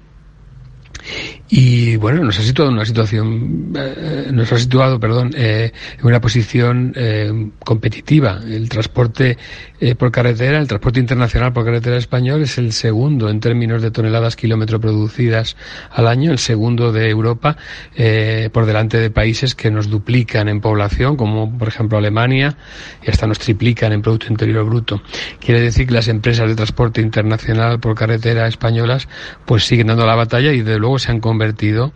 Y bueno, nos ha situado en una situación, eh, nos ha situado, perdón, eh, en una posición eh, competitiva. El transporte eh, por carretera, el transporte internacional por carretera español es el segundo en términos de toneladas kilómetro producidas al año, el segundo de Europa, eh, por delante de países que nos duplican en población, como por ejemplo Alemania, y hasta nos triplican en Producto Interior Bruto. Quiere decir que las empresas de transporte internacional por carretera españolas pues siguen dando la batalla y de luego se han convertido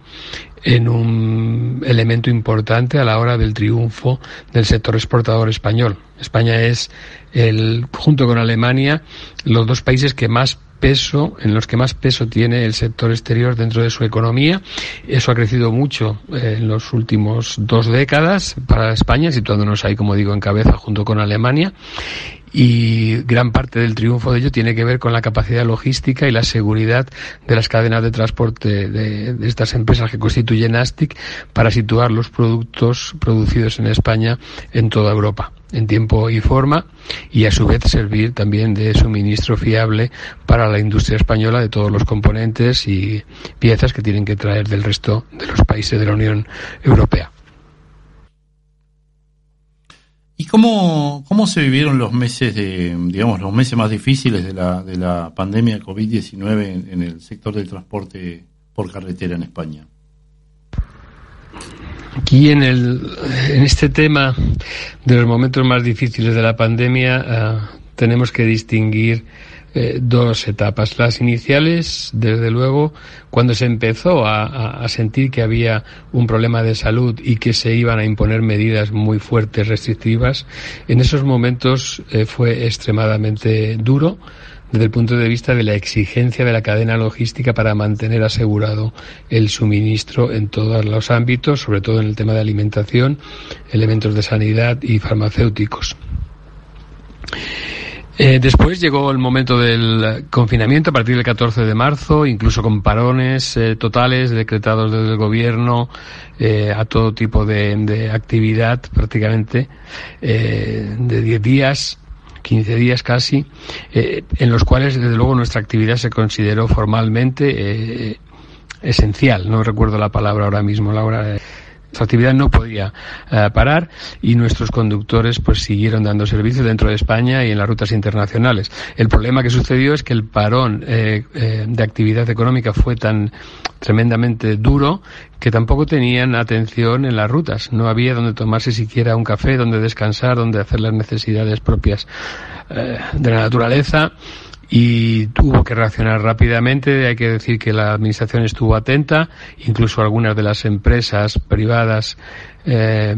en un elemento importante a la hora del triunfo del sector exportador español. España es el, junto con Alemania, los dos países que más peso, en los que más peso tiene el sector exterior dentro de su economía. Eso ha crecido mucho eh, en los últimos dos décadas para España, situándonos ahí, como digo, en cabeza junto con Alemania y gran parte del triunfo de ello tiene que ver con la capacidad logística y la seguridad de las cadenas de transporte de, estas empresas que constituyen ASTIC para situar los productos producidos en España en toda Europa en tiempo y forma y a su vez servir también de suministro fiable para la industria española de todos los componentes y piezas que tienen que traer del resto de los países de la Unión Europea. ¿Y cómo, cómo se vivieron los meses de, digamos, los meses más difíciles de la, de la pandemia COVID-19 en, en, el sector del transporte por carretera en España? Aquí en, el, en este tema de los momentos más difíciles de la pandemia uh, tenemos que distinguir eh, dos etapas. Las iniciales, desde luego, cuando se empezó a, a, sentir que había un problema de salud y que se iban a imponer medidas muy fuertes, restrictivas, en esos momentos eh, fue extremadamente duro desde el punto de vista de la exigencia de la cadena logística para mantener asegurado el suministro en todos los ámbitos, sobre todo en el tema de alimentación, elementos de sanidad y farmacéuticos. Eh, después llegó el momento del confinamiento a partir del 14 de marzo, incluso con parones eh, totales decretados desde el gobierno eh, a todo tipo de, actividad prácticamente de 10 días. 15 días casi, en los cuales desde luego nuestra actividad se consideró formalmente esencial. No recuerdo la palabra ahora mismo, Laura. Su actividad no podía eh, parar y nuestros conductores pues siguieron dando servicio dentro de España y en las rutas internacionales. El problema que sucedió es que el parón eh, eh, de actividad económica fue tan tremendamente duro que tampoco tenían atención en las rutas. No había donde tomarse siquiera un café, donde descansar, donde hacer las necesidades propias de la naturaleza y tuvo que reaccionar rápidamente. Hay que decir que la administración estuvo atenta, incluso algunas de las empresas privadas eh,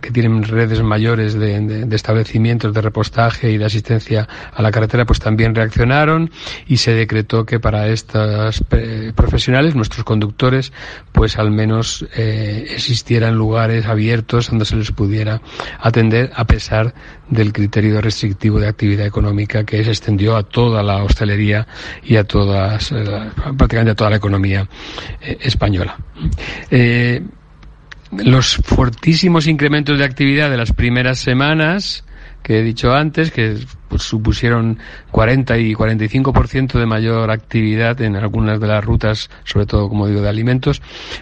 que tienen redes mayores de, establecimientos de repostaje y de asistencia a la carretera, pues también reaccionaron y se decretó que para estos profesionales, nuestros conductores, pues al menos eh, existieran lugares abiertos donde se les pudiera atender a pesar del criterio restrictivo de actividad económica que se extendió a toda la hostelería y a todas, eh, prácticamente a toda la economía española. Los fortísimos incrementos de actividad de las primeras semanas que he dicho antes, que pues, supusieron 40 y 45% de mayor actividad en algunas de las rutas, sobre todo, como digo, de alimentos,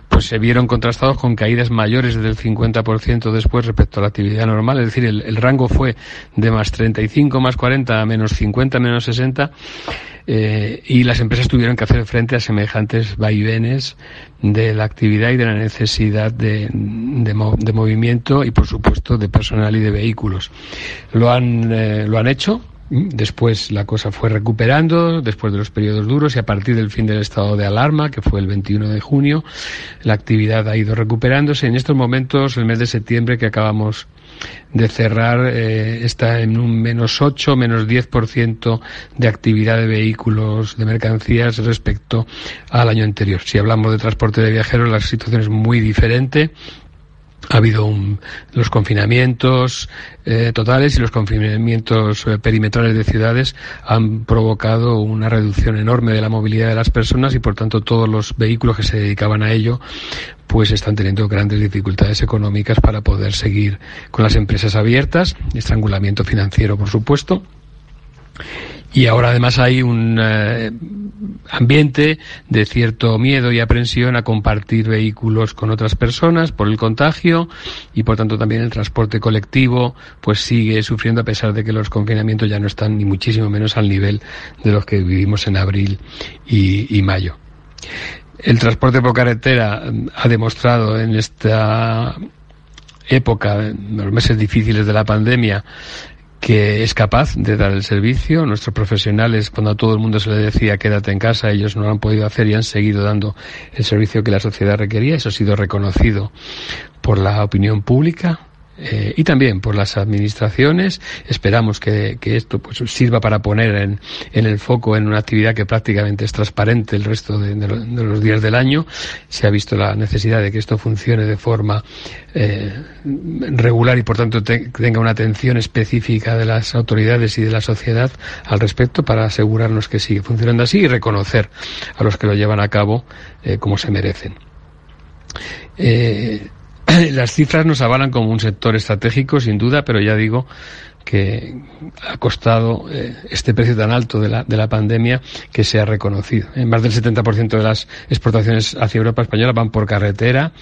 pues se vieron contrastados con caídas mayores del 50% después respecto a la actividad normal. Es decir, el, rango fue de más 35, más 40 a menos 50, menos 60 eh, y las empresas tuvieron que hacer frente a semejantes vaivenes de la actividad y de la necesidad de, de, movimiento y, por supuesto, de personal y de vehículos. Lo han, eh, lo han hecho. Después la cosa fue recuperando, después de los periodos duros y a partir del fin del estado de alarma, que fue el 21 de junio, la actividad ha ido recuperándose. En estos momentos, el mes de septiembre que acabamos de cerrar eh, está en un menos 8, menos 10% de actividad de vehículos, de mercancías respecto al año anterior. Si hablamos de transporte de viajeros, la situación es muy diferente ha habido un, los confinamientos eh, totales y los confinamientos eh, perimetrales de ciudades han provocado una reducción enorme de la movilidad de las personas y por tanto todos los vehículos que se dedicaban a ello pues están teniendo grandes dificultades económicas para poder seguir con las empresas abiertas, estrangulamiento financiero por supuesto y ahora además hay un eh, ambiente de cierto miedo y aprensión a compartir vehículos con otras personas por el contagio y por tanto también el transporte colectivo pues sigue sufriendo a pesar de que los confinamientos ya no están ni muchísimo menos al nivel de los que vivimos en abril y, y mayo. El transporte por carretera ha demostrado en esta época, en los meses difíciles de la pandemia, que es capaz de dar el servicio. Nuestros profesionales, cuando a todo el mundo se le decía quédate en casa, ellos no lo han podido hacer y han seguido dando el servicio que la sociedad requería. Eso ha sido reconocido por la opinión pública, eh, y también por las administraciones. Esperamos que, esto pues, sirva para poner en, el foco en una actividad que prácticamente es transparente el resto de, los días del año. Se ha visto la necesidad de que esto funcione de forma eh, regular y por tanto tenga una atención específica de las autoridades y de la sociedad al respecto para asegurarnos que sigue funcionando así y reconocer a los que lo llevan a cabo eh, como se merecen. Las cifras nos avalan como un sector estratégico, sin duda, pero ya digo que ha costado eh, este precio tan alto de la, de la pandemia que se ha reconocido. En más del 70% de las exportaciones hacia Europa española van por carretera.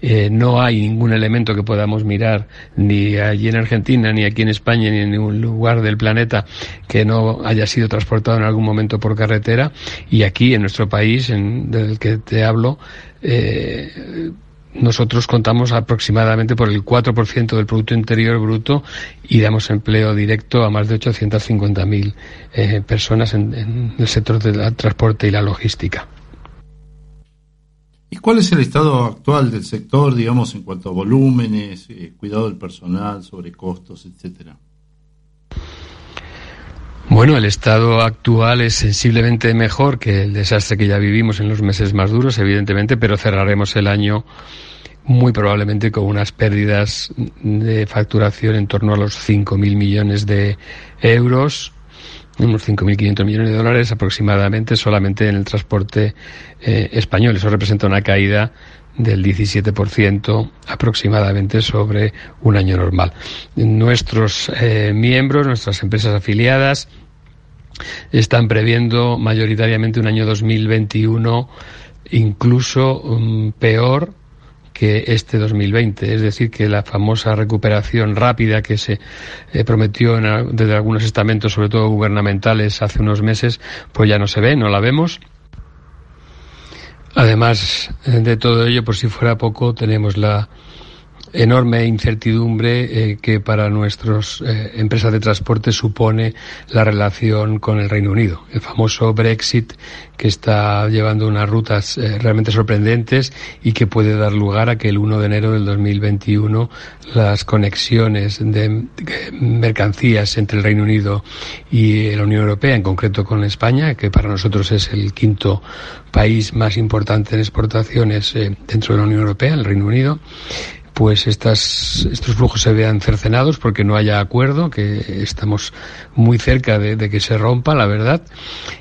Eh, no hay ningún elemento que podamos mirar ni allí en Argentina, ni aquí en España, ni en ningún lugar del planeta que no haya sido transportado en algún momento por carretera. Y aquí, en nuestro país, en, del que te hablo, eh, nosotros contamos aproximadamente por el 4% del Producto Interior Bruto y damos empleo directo a más de 850.000 eh, personas en, el sector del transporte y la logística. ¿Y cuál es el estado actual del sector, digamos, en cuanto a volúmenes, eh, cuidado del personal, sobrecostos, etcétera? Bueno, el estado actual es sensiblemente mejor que el desastre que ya vivimos en los meses más duros, evidentemente, pero cerraremos el año muy probablemente con unas pérdidas de facturación en torno a los 5.000 millones de euros, unos 5.500 millones de dólares aproximadamente solamente en el transporte eh, español. Eso representa una caída del 17% aproximadamente sobre un año normal. Nuestros eh, miembros, nuestras empresas afiliadas, están previendo mayoritariamente un año 2021 incluso um, peor que este 2020. Es decir, que la famosa recuperación rápida que se eh, prometió desde algunos estamentos, sobre todo gubernamentales, hace unos meses, pues ya no se ve, no la vemos. Además de todo ello, por si fuera poco, tenemos la enorme incertidumbre eh, que para nuestras eh, empresas de transporte supone la relación con el Reino Unido. El famoso Brexit que está llevando unas rutas eh, realmente sorprendentes y que puede dar lugar a que el 1 de enero del 2021 las conexiones de mercancías entre el Reino Unido y la Unión Europea, en concreto con España, que para nosotros es el quinto país más importante en exportaciones dentro de la Unión Europea, el Reino Unido, pues estas, estos flujos se vean cercenados porque no haya acuerdo, que estamos muy cerca de, que se rompa, la verdad.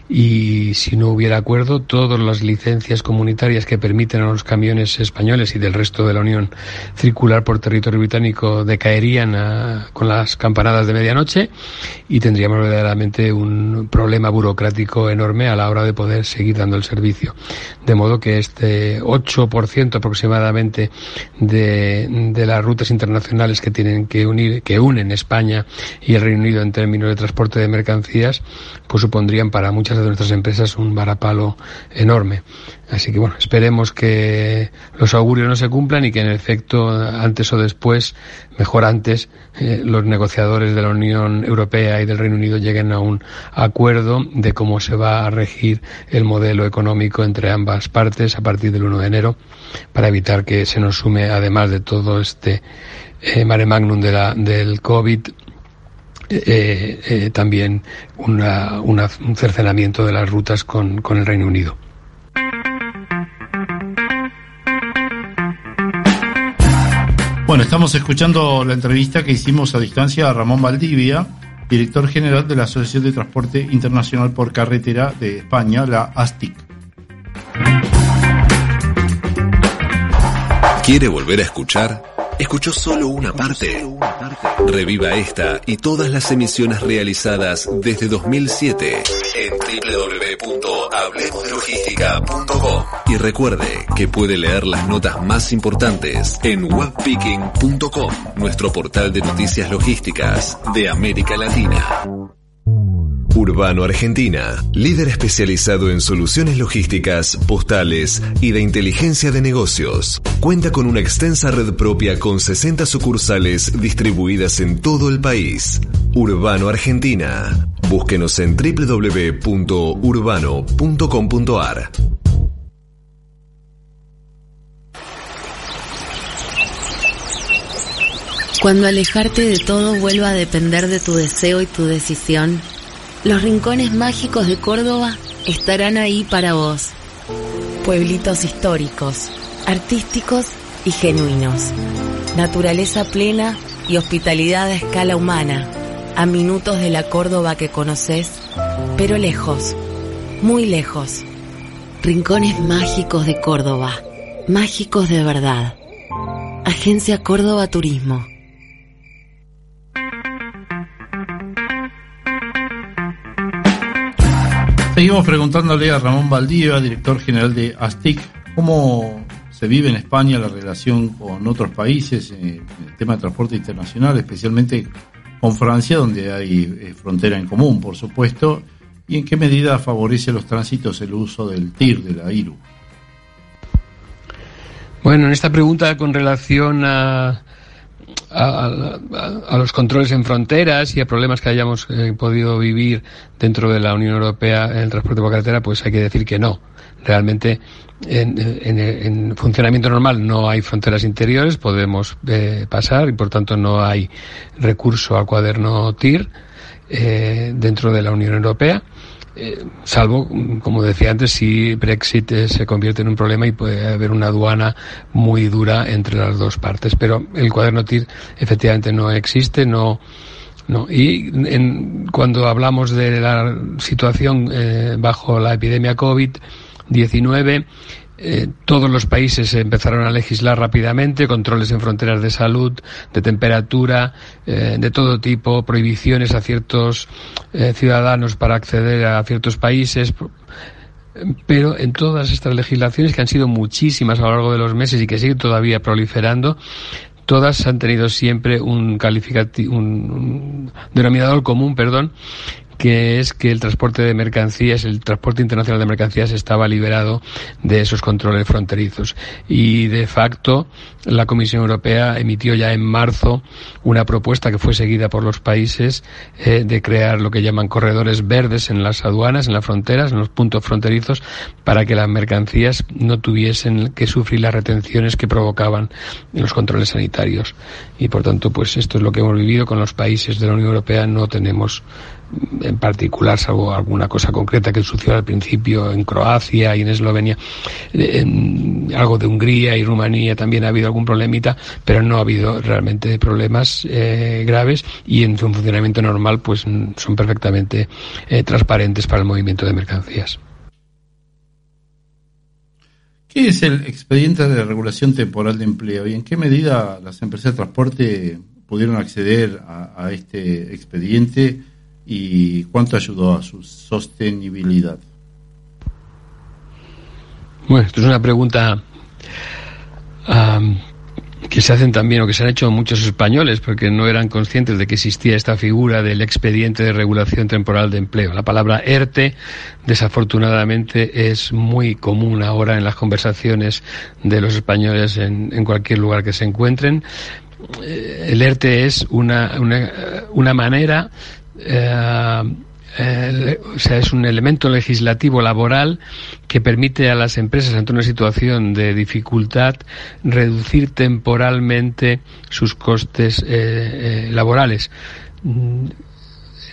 Y si no hubiera acuerdo, todas las licencias comunitarias que permiten a los camiones españoles y del resto de la Unión circular por territorio británico decaerían a, con las campanadas de medianoche y tendríamos verdaderamente un problema burocrático enorme a la hora de poder seguir dando el servicio. De modo que este 8% aproximadamente de de, las rutas internacionales que tienen que unir, que unen España y el Reino Unido en términos de transporte de mercancías, pues supondrían para muchas de nuestras empresas un varapalo enorme. Así que bueno, esperemos que los augurios no se cumplan y que en efecto, antes o después, mejor antes, eh, los negociadores de la Unión Europea y del Reino Unido lleguen a un acuerdo de cómo se va a regir el modelo económico entre ambas partes a partir del 1 de enero para evitar que se nos sume, además de todo este eh, mare magnum de la, del COVID, eh, eh, también una, un cercenamiento de las rutas con, con el Reino Unido. Bueno, estamos escuchando la entrevista que hicimos a distancia a Ramón Valdivia, director general de la Asociación de Transporte Internacional por Carretera de España, la ASTIC. ¿Quiere volver a escuchar? ¿Escuchó solo una parte? Reviva esta y todas las emisiones realizadas desde 2007 en www.hablemosdelogística.com y recuerde que puede leer las notas más importantes en webpicking.com, nuestro portal de noticias logísticas de América Latina. Urbano Argentina, líder especializado en soluciones logísticas, postales y de inteligencia de negocios. Cuenta con una extensa red propia con 60 sucursales distribuidas en todo el país. Urbano Argentina. Búsquenos en www.urbano.com.ar. Cuando alejarte de todo vuelva a depender de tu deseo y tu decisión, los rincones mágicos de Córdoba estarán ahí para vos. Pueblitos históricos, artísticos y genuinos. Naturaleza plena y hospitalidad a escala humana, a minutos de la Córdoba que conoces, pero lejos, muy lejos. Rincones mágicos de Córdoba, mágicos de verdad. Agencia Córdoba Turismo. Seguimos preguntándole a Ramón Valdivia, director general de ASTIC, cómo se vive en España la relación con otros países en el tema de transporte internacional, especialmente con Francia, donde hay eh, frontera en común, por supuesto, y en qué medida favorece los tránsitos el uso del TIR, de la IRU. Bueno, en esta pregunta con relación a, a, los controles en fronteras y a problemas que hayamos eh, podido vivir dentro de la Unión Europea en el transporte por carretera, pues hay que decir que no. Realmente, en, funcionamiento normal no hay fronteras interiores, podemos eh, pasar y por tanto no hay recurso al cuaderno TIR eh, dentro de la Unión Europea. Eh, salvo, como decía antes, si Brexit eh, se convierte en un problema y puede haber una aduana muy dura entre las dos partes. Pero el cuaderno TIR efectivamente no existe, no, ¿no? Y cuando hablamos de la situación eh, bajo la epidemia COVID-19, eh, todos los países empezaron a legislar rápidamente, controles en fronteras de salud, de temperatura, eh, de todo tipo, prohibiciones a ciertos ciudadanos para acceder a ciertos países. Pero en todas estas legislaciones, que han sido muchísimas a lo largo de los meses y que siguen todavía proliferando, todas han tenido siempre un calificativo, un, denominador común, perdón, que es que el transporte de mercancías, el transporte internacional de mercancías estaba liberado de esos controles fronterizos. Y de facto, la Comisión Europea emitió ya en marzo una propuesta que fue seguida por los países eh, de crear lo que llaman corredores verdes en las aduanas, en las fronteras, en los puntos fronterizos, para que las mercancías no tuviesen que sufrir las retenciones que provocaban los controles sanitarios. Y por tanto, pues esto es lo que hemos vivido con los países de la Unión Europea. No tenemos en particular, salvo alguna cosa concreta que sucedió al principio en Croacia y en Eslovenia, en algo de Hungría y Rumanía también ha habido algún problemita, pero no ha habido realmente problemas eh, graves y en su funcionamiento normal pues son perfectamente eh, transparentes para el movimiento de mercancías. ¿Qué es el expediente de regulación temporal de empleo y en qué medida las empresas de transporte pudieron acceder a este expediente? Y cuánto ayudó a su sostenibilidad? Bueno, esto es una pregunta que se hacen también o que se han hecho muchos españoles porque no eran conscientes de que existía esta figura del expediente de regulación temporal de empleo. La palabra ERTE desafortunadamente es muy común ahora en las conversaciones de los españoles en, en cualquier lugar que se encuentren. Eh, el ERTE es una, una, una manera eh, eh, o sea, es un elemento legislativo laboral que permite a las empresas ante una situación de dificultad reducir temporalmente sus costes eh, laborales. Mm,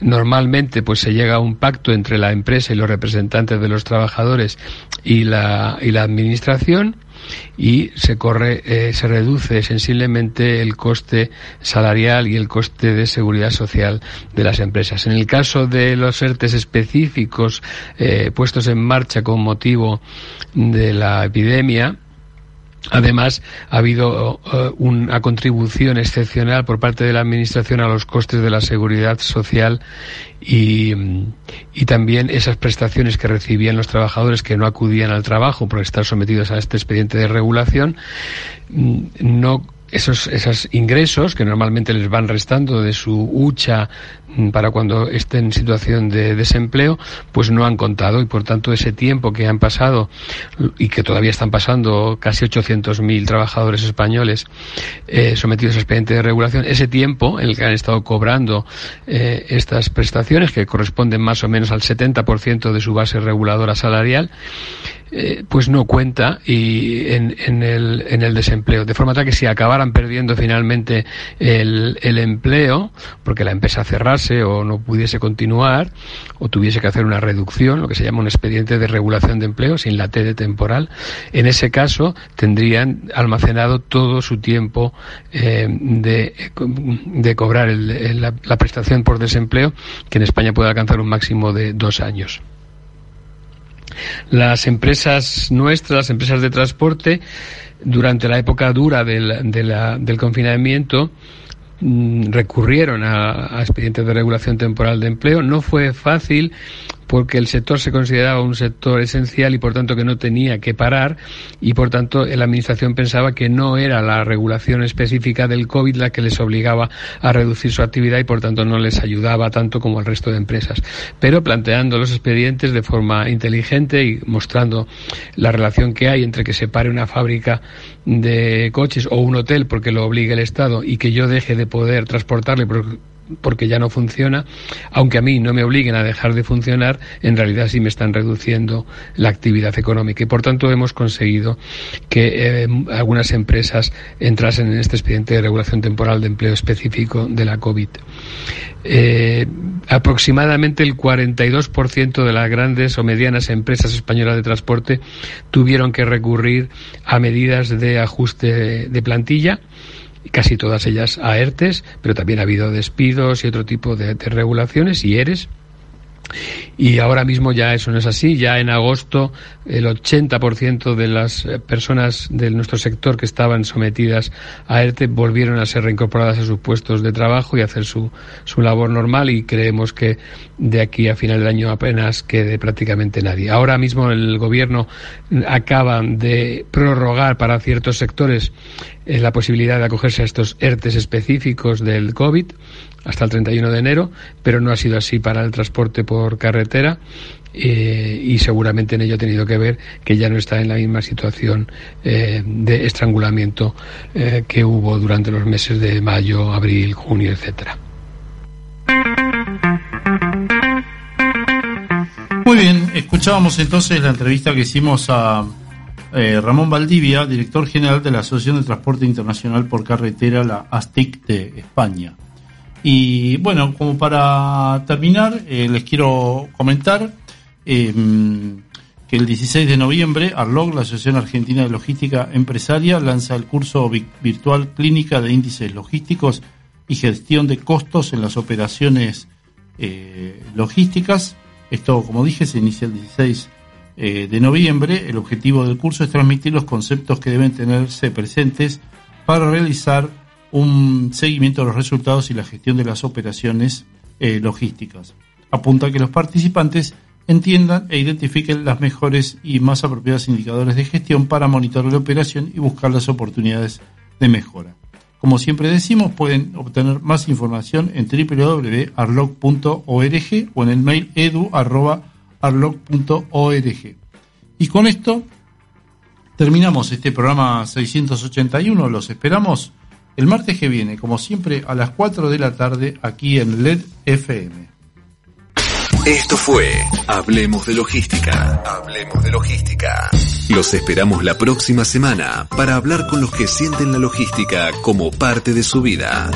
normalmente, pues se llega a un pacto entre la empresa y los representantes de los trabajadores y la, y la administración y se corre, eh, se reduce sensiblemente el coste salarial y el coste de seguridad social de las empresas. En el caso de los ERTES específicos eh, puestos en marcha con motivo de la epidemia, Además, ha habido eh, una contribución excepcional por parte de la Administración a los costes de la seguridad social y, y, también esas prestaciones que recibían los trabajadores que no acudían al trabajo por estar sometidos a este expediente de regulación mm, no esos, esos ingresos que normalmente les van restando de su hucha mm, para cuando estén en situación de desempleo, pues no han contado. Y por tanto ese tiempo que han pasado y que todavía están pasando casi 800.000 trabajadores españoles eh, sometidos a expediente de regulación, ese tiempo en el que han estado cobrando eh, estas prestaciones que corresponden más o menos al 70% de su base reguladora salarial, eh, pues no cuenta y en, en, el, en el desempleo. De forma tal que si acabaran perdiendo finalmente el, el empleo, porque la empresa cerrase o no pudiese continuar, o tuviese que hacer una reducción, lo que se llama un expediente de regulación de empleo sin la T de temporal, en ese caso tendrían almacenado todo su tiempo eh, de, cobrar el, la, la prestación por desempleo, que en España puede alcanzar un máximo de dos años. Las empresas nuestras, las empresas de transporte, durante la época dura del, confinamiento, mm, recurrieron a, a, expedientes de regulación temporal de empleo. No fue fácil porque el sector se consideraba un sector esencial y por tanto que no tenía que parar y por tanto la administración pensaba que no era la regulación específica del COVID la que les obligaba a reducir su actividad y por tanto no les ayudaba tanto como al resto de empresas. Pero planteando los expedientes de forma inteligente y mostrando la relación que hay entre que se pare una fábrica de coches o un hotel porque lo obliga el Estado y que yo deje de poder transportarle porque ya no funciona, aunque a mí no me obliguen a dejar de funcionar, en realidad sí me están reduciendo la actividad económica y por tanto hemos conseguido que eh, algunas empresas entrasen en este expediente de regulación temporal de empleo específico de la COVID. Eh, aproximadamente el 42% de las grandes o medianas empresas españolas de transporte tuvieron que recurrir a medidas de ajuste de plantilla casi todas ellas a ERTES, pero también ha habido despidos y otro tipo de, de regulaciones y ERES y ahora mismo ya eso no es así. Ya en agosto el 80% de las eh, personas de nuestro sector que estaban sometidas a ERTE volvieron a ser reincorporadas a sus puestos de trabajo y a hacer su, su labor normal y creemos que de aquí a final del año apenas quede prácticamente nadie. Ahora mismo el gobierno acaba de prorrogar para ciertos sectores eh, la posibilidad de acogerse a estos ERTES específicos del COVID hasta el 31 de enero, pero no ha sido así para el transporte por carretera eh, y seguramente en ello ha tenido que ver que ya no está en la misma situación eh, de estrangulamiento eh, que hubo durante los meses de mayo, abril, junio, etcétera. Muy bien, escuchábamos entonces la entrevista que hicimos a Ramón Valdivia, director general de la Asociación de Transporte Internacional por Carretera, la ASTIC de España. Y bueno, como para terminar, eh, les quiero comentar em, que el 16 de noviembre, ARLOG, la Asociación Argentina de Logística Empresaria, lanza el curso virtual Clínica de Índices Logísticos y Gestión de Costos en las Operaciones eh, Logísticas. Esto, como dije, se inicia el 16 eh, de noviembre. El objetivo del curso es transmitir los conceptos que deben tenerse presentes para realizar un seguimiento de los resultados y la gestión de las operaciones eh, logísticas. Apunta a que los participantes entiendan e identifiquen las mejores y más apropiados indicadores de gestión para monitorear la operación y buscar las oportunidades de mejora. Como siempre decimos, pueden obtener más información en www.arlog.org o en el mail edu.arlog.org. Y con esto terminamos este programa 681. Los esperamos el martes que viene, como siempre, a las 4 de la tarde, aquí en LED FM. Esto fue Hablemos de Logística. Hablemos de Logística. Los esperamos la próxima semana para hablar con los que sienten la logística como parte de su vida.